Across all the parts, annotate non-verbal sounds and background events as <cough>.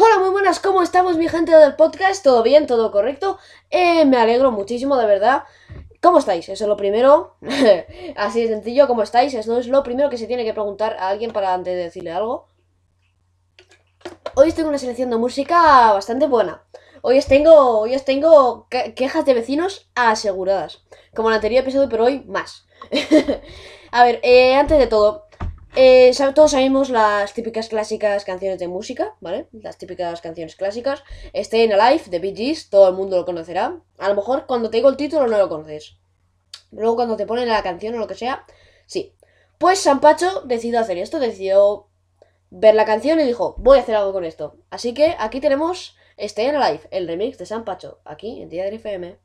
Hola, muy buenas, ¿cómo estamos mi gente del podcast? ¿Todo bien? ¿Todo correcto? Eh, me alegro muchísimo, de verdad. ¿Cómo estáis? Eso es lo primero. <laughs> Así de sencillo, ¿cómo estáis? Eso es lo primero que se tiene que preguntar a alguien para antes de decirle algo. Hoy tengo una selección de música bastante buena. Hoy os tengo, hoy os tengo quejas de vecinos aseguradas. Como en el anterior episodio, pero hoy más. <laughs> a ver, eh, antes de todo, eh, todos sabemos las típicas clásicas canciones de música, ¿vale? Las típicas canciones clásicas. Stay Alive de Bee Gees, todo el mundo lo conocerá. A lo mejor cuando te digo el título no lo conoces. Luego cuando te ponen la canción o lo que sea, sí. Pues San Pacho decidió hacer esto, decidió ver la canción y dijo, voy a hacer algo con esto. Así que aquí tenemos Stay Alive, el remix de San Pacho, aquí en Día de FM.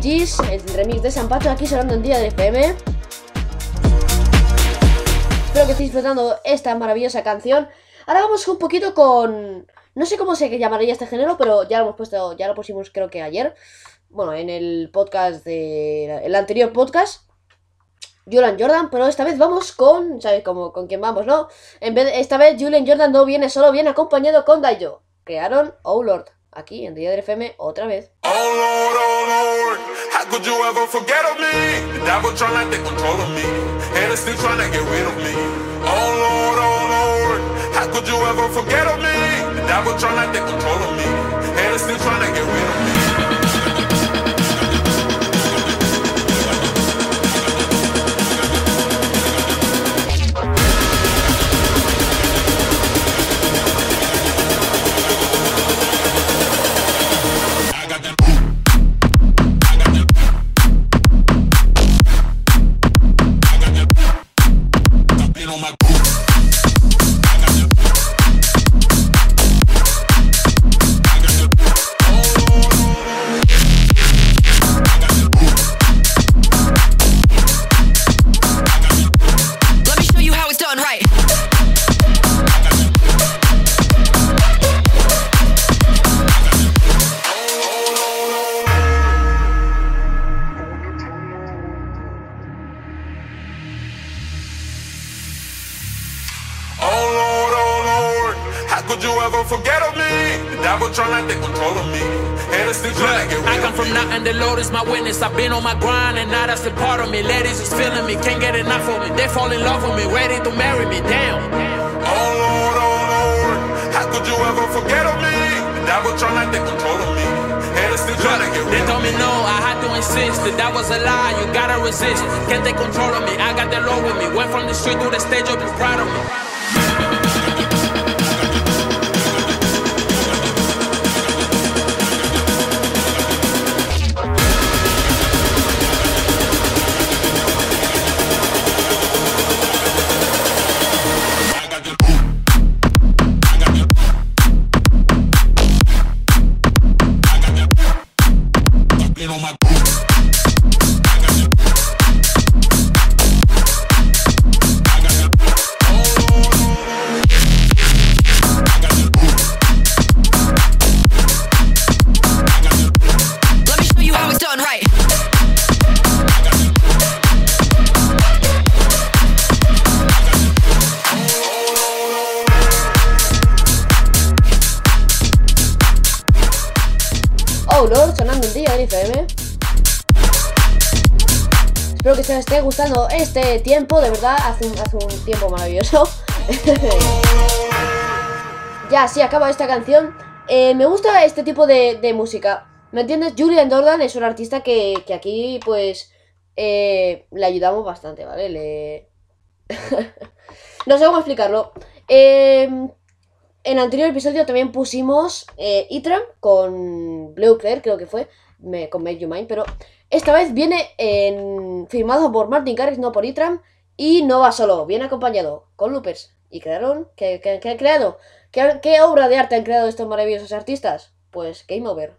Bee el remix de San Pacho aquí sonando en día de FM. Espero que estéis disfrutando esta maravillosa canción. Ahora vamos un poquito con... No sé cómo se llamaría este género, pero ya lo hemos puesto, ya lo pusimos creo que ayer. Bueno, en el podcast de... El anterior podcast. Julian Jordan, pero esta vez vamos con, ¿sabes cómo, con quién vamos, no? En vez esta vez Julian Jordan no viene solo, viene acompañado con Daijo. Crearon Oh Lord, aquí en Día de FM otra vez. Oh Lord, oh Lord, how could you ever forget of me? The devil trying to take control of me, and still trying to get rid of me. Oh Lord, oh Lord, how could you ever forget of me? The devil trying to take control of me, and still trying to get rid of me. Trying control of me, and it's still trying to get I come from nothing, the Lord is my witness. I've been on my grind, and now that's a part of me. Ladies is feeling me, can't get enough of me. They fall in love with me, ready to marry me. Damn. Oh Lord, oh Lord, how could you ever forget of me? The devil trying to take control of me, and it's still trying to get They told me. no, I had to insist that that was a lie. You gotta resist, can't take control of me. I got the Lord with me. Went from the street to the stage, up and proud of me. Esté gustando este tiempo, de verdad, hace un, hace un tiempo maravilloso. <laughs> ya, sí, acaba esta canción. Eh, me gusta este tipo de, música. ¿Me entiendes? Julian Jordan es un artista que, que aquí, pues, eh, le ayudamos bastante, ¿vale? Le... <laughs> no sé cómo explicarlo. Eh, en el anterior episodio también pusimos eh, Itram con Blue Claire, creo que fue, con Make You Mine, pero esta vez viene en, firmado por Martin Garrix, no por Itram, y no va solo, viene acompañado con Loopers. ¿Y crearon? ¿Qué, qué- qué creado? ¿Qué, qué obra de arte han creado estos maravillosos artistas? Pues Game Over.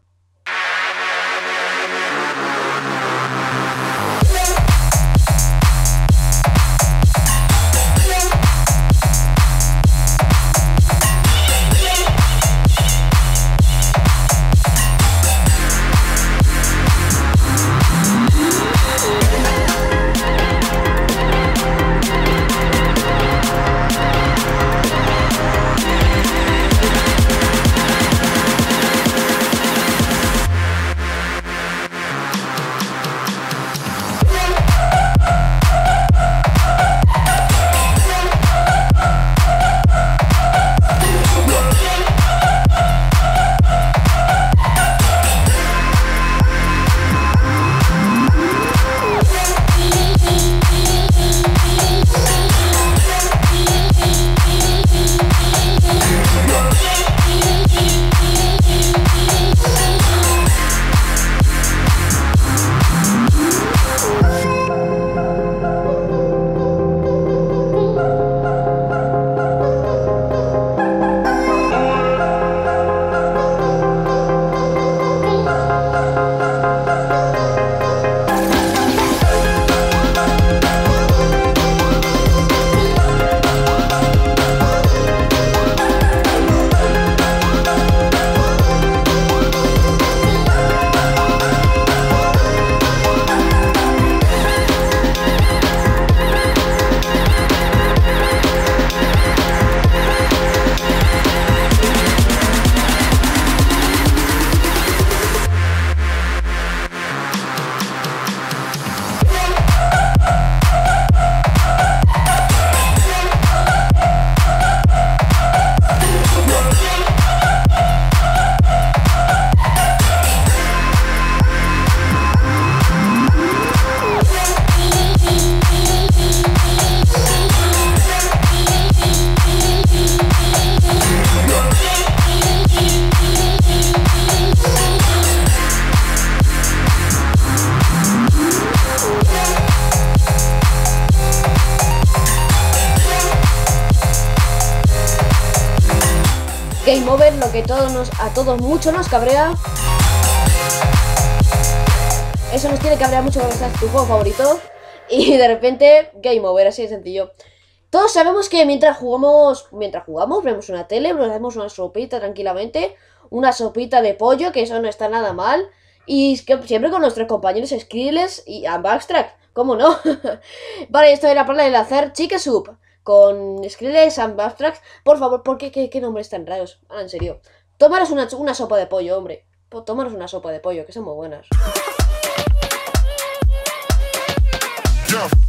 Game Over, lo que todos nos, a todos mucho nos cabrea. Eso nos tiene que cabrear mucho cuando estás tu juego favorito. <laughs> Y de repente, Game Over, así de sencillo. Todos sabemos que mientras jugamos, mientras jugamos, vemos una tele, nos hacemos una sopita tranquilamente, una sopita de pollo, que eso no está nada mal, y siempre con nuestros compañeros Skrillex y Abstract, ¿cómo no? <laughs> vale, esto era para el hacer Chicken Soup con Skrillex and Abstract. Por favor, ¿por qué, nombres tan raros? Ah, en serio. Tomaros una, una sopa de pollo, hombre. Tomaros una sopa de pollo, que son muy buenas. Yeah.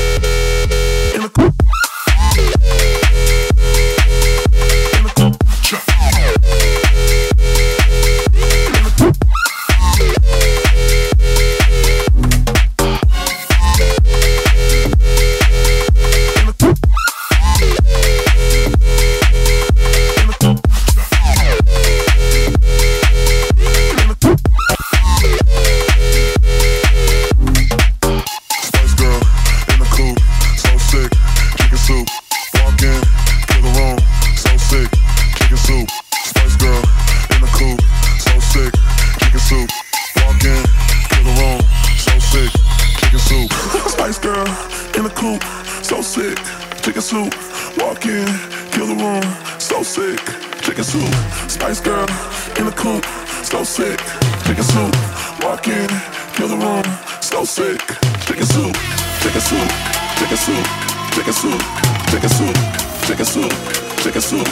Música a swoop, take a swoop, take a swoop, take a swoop, take a swoop, take a swoop,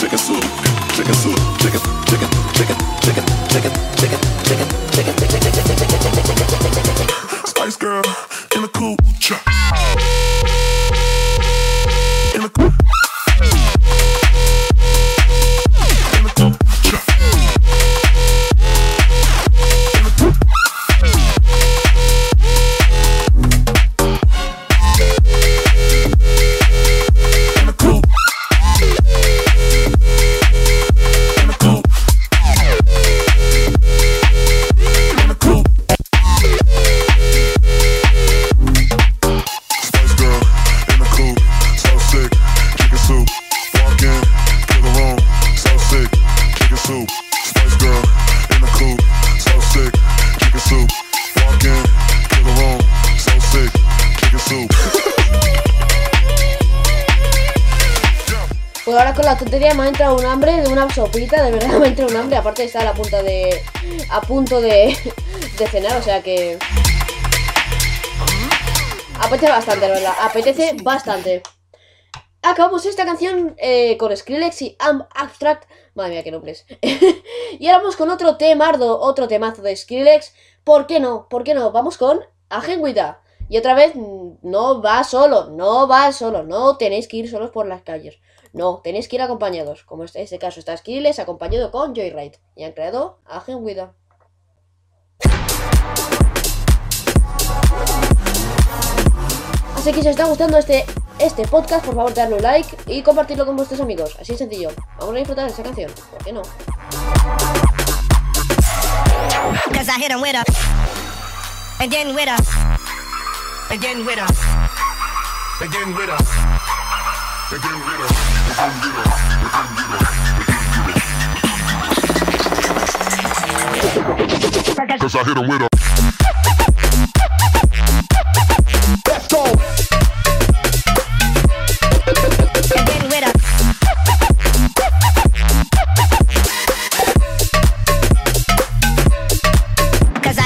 take a swoop, take a swoop, take a take a take a take a take a take a take a take a take a take a take a take a Spice girl in a cool truck. Ahora con la tontería me ha entrado un hambre de una sopita, de verdad <laughs> me ha entrado un hambre, aparte de estar a punto de. a <laughs> punto de. cenar, o sea que. Apetece bastante, la verdad, apetece bastante. Acabamos esta canción eh, con Skrillex y Am Abstract. Madre mía, qué nombres. <laughs> y ahora vamos con otro temardo, otro temazo de Skrillex. ¿Por qué no? ¿Por qué no? Vamos con Ajenguida. Y otra vez, mm, no va solo, no va solo, no tenéis que ir solos por las calles. No, tenéis que ir acompañados. Como en este caso está Skrillex acompañado con Joyride. Y han creado Ajenguida. Así que si os está gustando este, este podcast, por favor darle un like y compartirlo con vuestros amigos. Así de sencillo. Vamos a disfrutar de esta canción. ¿Por qué no? Cause I hit him a, and then with a, then with a. Again with. Again with. Cause I hit him with a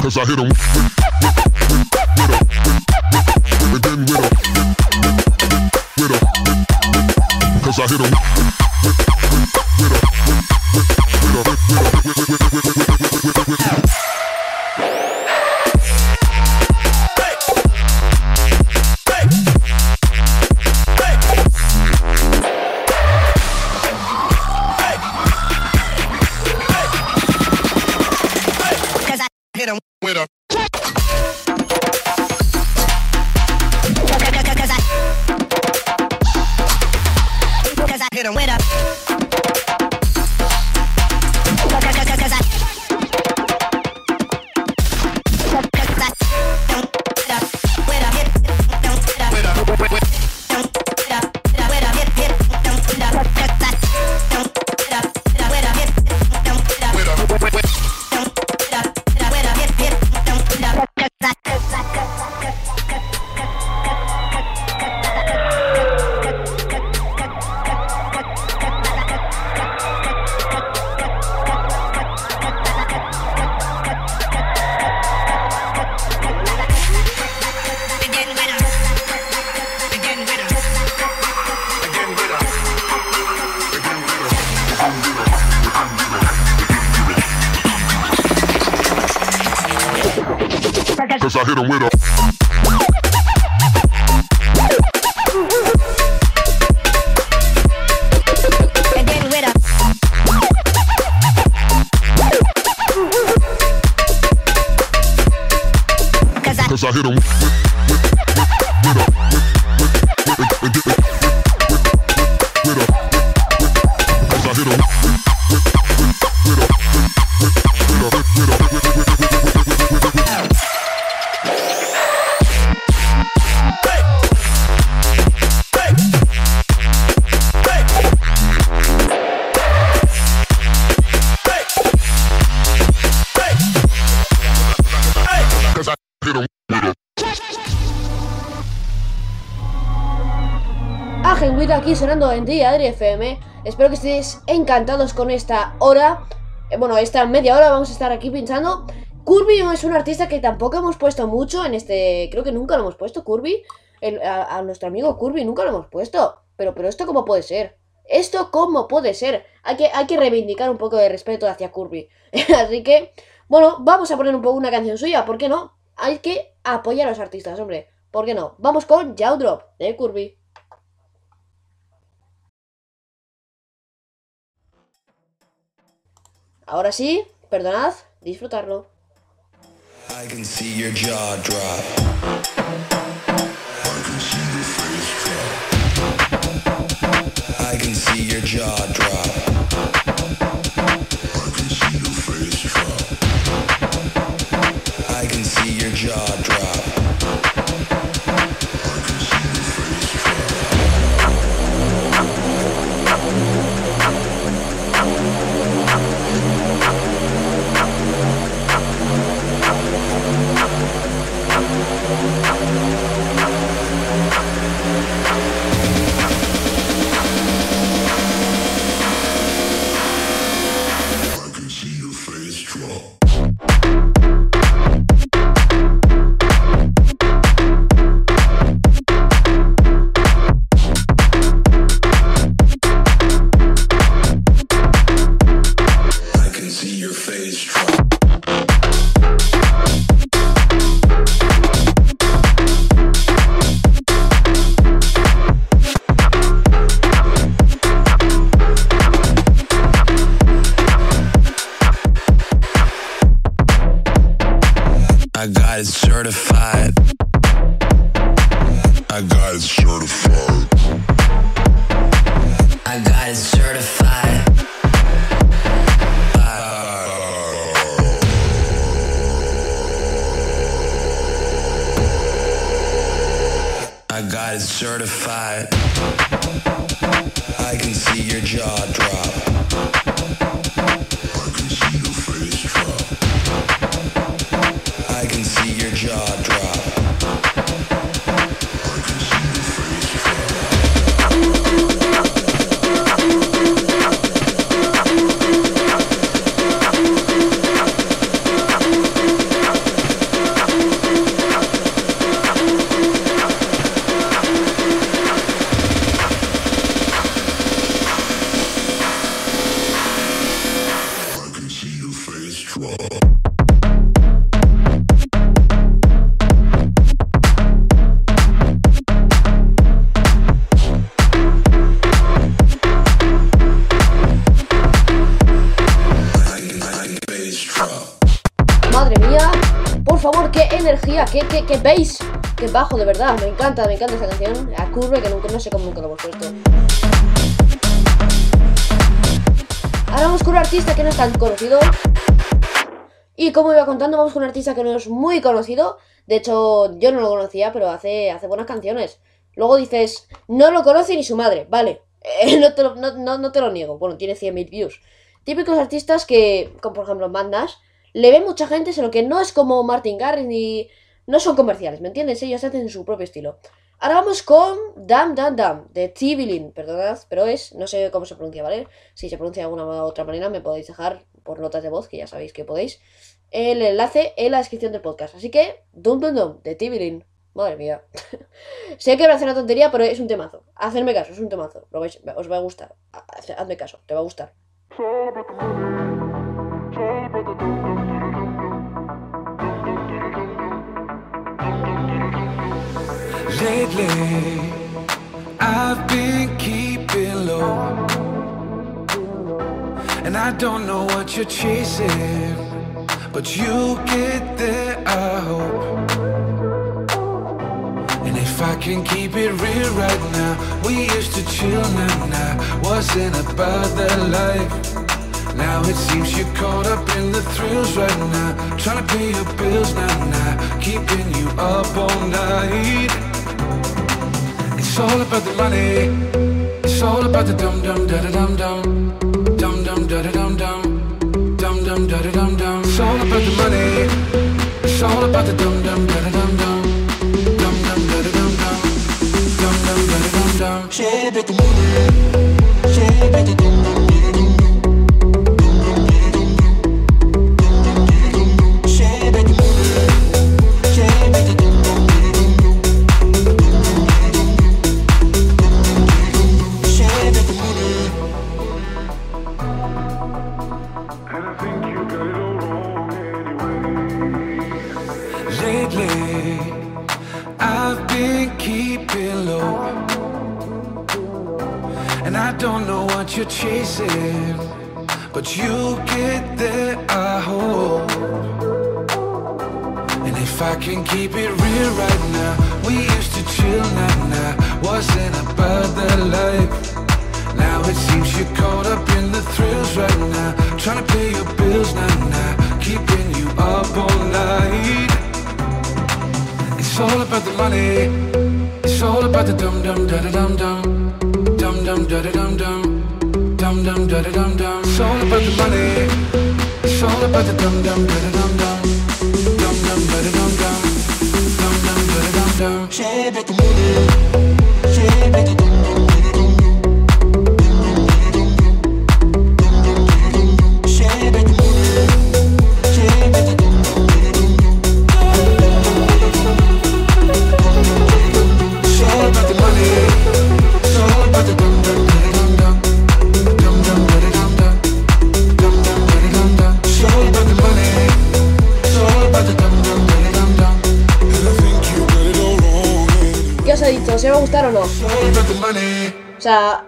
Cause I hit him. Cause I hit him with a. Begin Cause I Cause I hit him Aquí sonando en Día Adri FM. Espero que estéis encantados con esta hora. Eh, Bueno, esta media hora vamos a estar aquí pinchando. Kirby es un artista que tampoco hemos puesto mucho en este. Creo que nunca lo hemos puesto, Kirby. A, nuestro amigo Kirby nunca lo hemos puesto. Pero, pero esto cómo puede ser. Esto cómo puede ser. Hay que, hay que reivindicar un poco de respeto hacia Kirby. <laughs> Así que, bueno, vamos a poner un poco una canción suya. ¿Por qué no? Hay que apoyar a los artistas, hombre. ¿Por qué no? Vamos con Drop de Kirby. Ahora sí, perdonad, disfrutarlo. I can see your jaw drop. I can see your jaw drop. Certified. I can see your jaw drop. Qué, bass, qué bajo, de verdad, me encanta, me encanta esta canción, a Curve, que nunca, no sé cómo nunca lo hemos puesto. Ahora vamos con un artista que no es tan conocido. Y como iba contando, vamos con un artista que no es muy conocido. De hecho, yo no lo conocía, pero hace, hace buenas canciones. Luego dices, no lo conoce ni su madre, vale. <laughs> eh, no, te lo, no, no- no te lo niego. Bueno, tiene 100.000 views. Típicos artistas que, como por ejemplo bandas, le ve mucha gente, solo que no es como Martin Garrix ni... No son comerciales, ¿me entiendes? Ellos hacen su propio estilo. Ahora vamos con Dam Dam Dam, de Tibilin, perdonad, pero es, no sé cómo se pronuncia, ¿vale? Si se pronuncia de alguna u otra manera, me podéis dejar por notas de voz, que ya sabéis que podéis, el enlace en la descripción del podcast. Así que, Dum Dum Dum, de Tibilin. Madre mía. <laughs> sé que hace una tontería, pero es un temazo. Hacedme caso, es un temazo. Lo os va a gustar. Haz- Hazme caso, te va a gustar. Lately, I've been keeping low. And I don't know what you're chasing, but you get there, I hope. And if I can keep it real right now, we used to chill now, now. Wasn't about that life. Now it seems you're caught up in the thrills right now. Trying to pay your bills now, now. Keeping you up all night. It's all about the money. It's all about the dum dum da da dum dum. Dum dum da da dum dum. Dum dum da da dum dum. It's all about the money. It's all about the dum dum da da dum dum. Dum dum da da dum dum. Dum dum da da dum dum. It's all about the money. You're chasing, but you'll get there, I hope. And if I can keep it real right now, we used to chill now, now. Wasn't about that life. Now it seems you're caught up in the thrills right now. Trying to pay your bills now, now. Keeping you up all night. It's all about the money. It's all about the dum dum da da dum dum. Dum dum da da dum dum. Dum dum da da dum dum. It's all about the money. It's all about the dum dum da da dum dum. Dum dum da da dum dum. Dum dum da da dum dum. It's all about the money. It's all about the sea,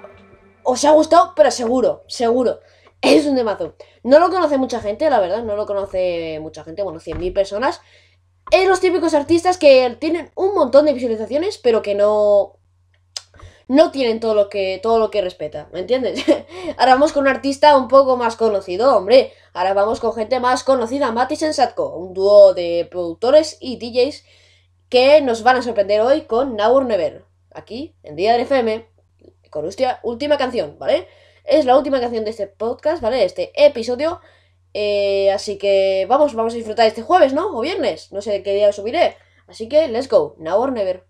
os ha gustado, pero seguro, seguro. <laughs> Es un temazo. No lo conoce mucha gente, la verdad, no lo conoce mucha gente, bueno, 100.000 personas. Es los típicos artistas que tienen un montón de visualizaciones, pero que no no tienen todo lo que todo lo que respeta, ¿me entiendes? <laughs> Ahora vamos con un artista un poco más conocido, hombre. Ahora vamos con gente más conocida, Matis en Satko, un dúo de productores y DJs que nos van a sorprender hoy con Now Never, aquí en Día del FM, con nuestra última canción, ¿vale? Es la última canción de este podcast, ¿vale? Este episodio. Eh, así que vamos, vamos a disfrutar este jueves, ¿no? O viernes, no sé qué día lo subiré. Así que let's go, now or never.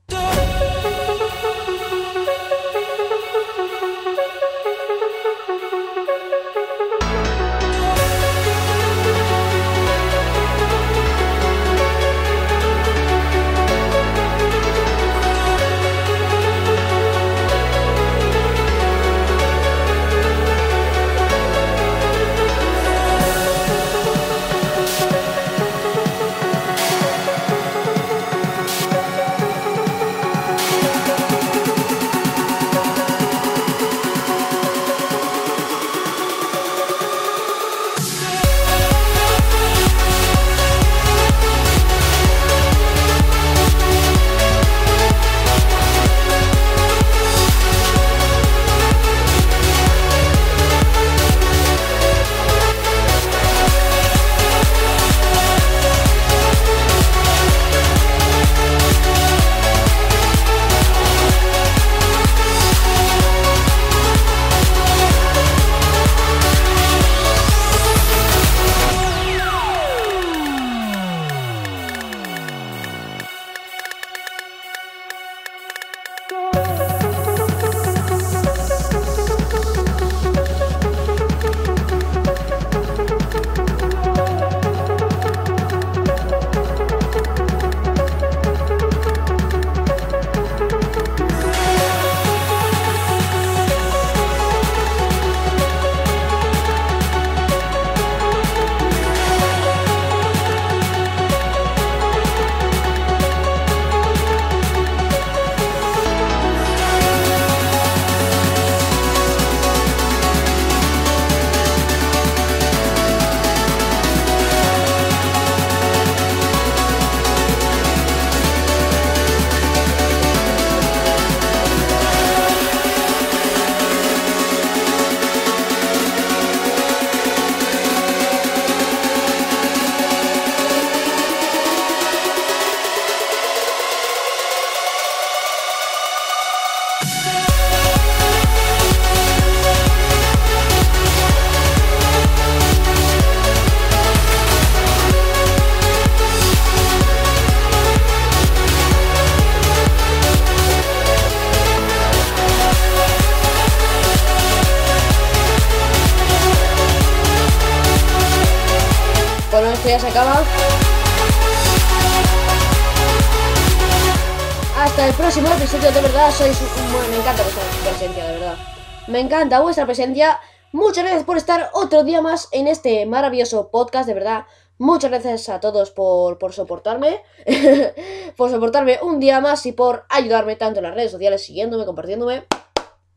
Esto ya se acaba. Hasta el próximo episodio, de verdad, sois un... me encanta vuestra presencia, de verdad. Me encanta vuestra presencia. Muchas gracias por estar otro día más en este maravilloso podcast, de verdad. Muchas gracias a todos por, por soportarme. <laughs> por soportarme un día más y por ayudarme tanto en las redes sociales, siguiéndome, compartiéndome.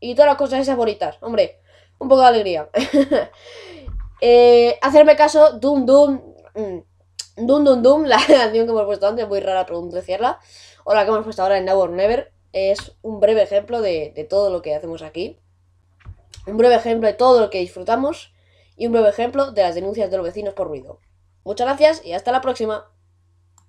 Y todas las cosas esas bonitas. Hombre, un poco de alegría. <laughs> Eh, hacerme caso, Doom Doom. Doom Doom Doom, la canción que hemos puesto antes, muy rara pronunciarla. O la que hemos puesto ahora en Now or Never. Es un breve ejemplo de todo lo que hacemos aquí. Un breve ejemplo de todo lo que disfrutamos. Y un breve ejemplo de las denuncias de los vecinos por ruido. Muchas gracias y hasta la próxima.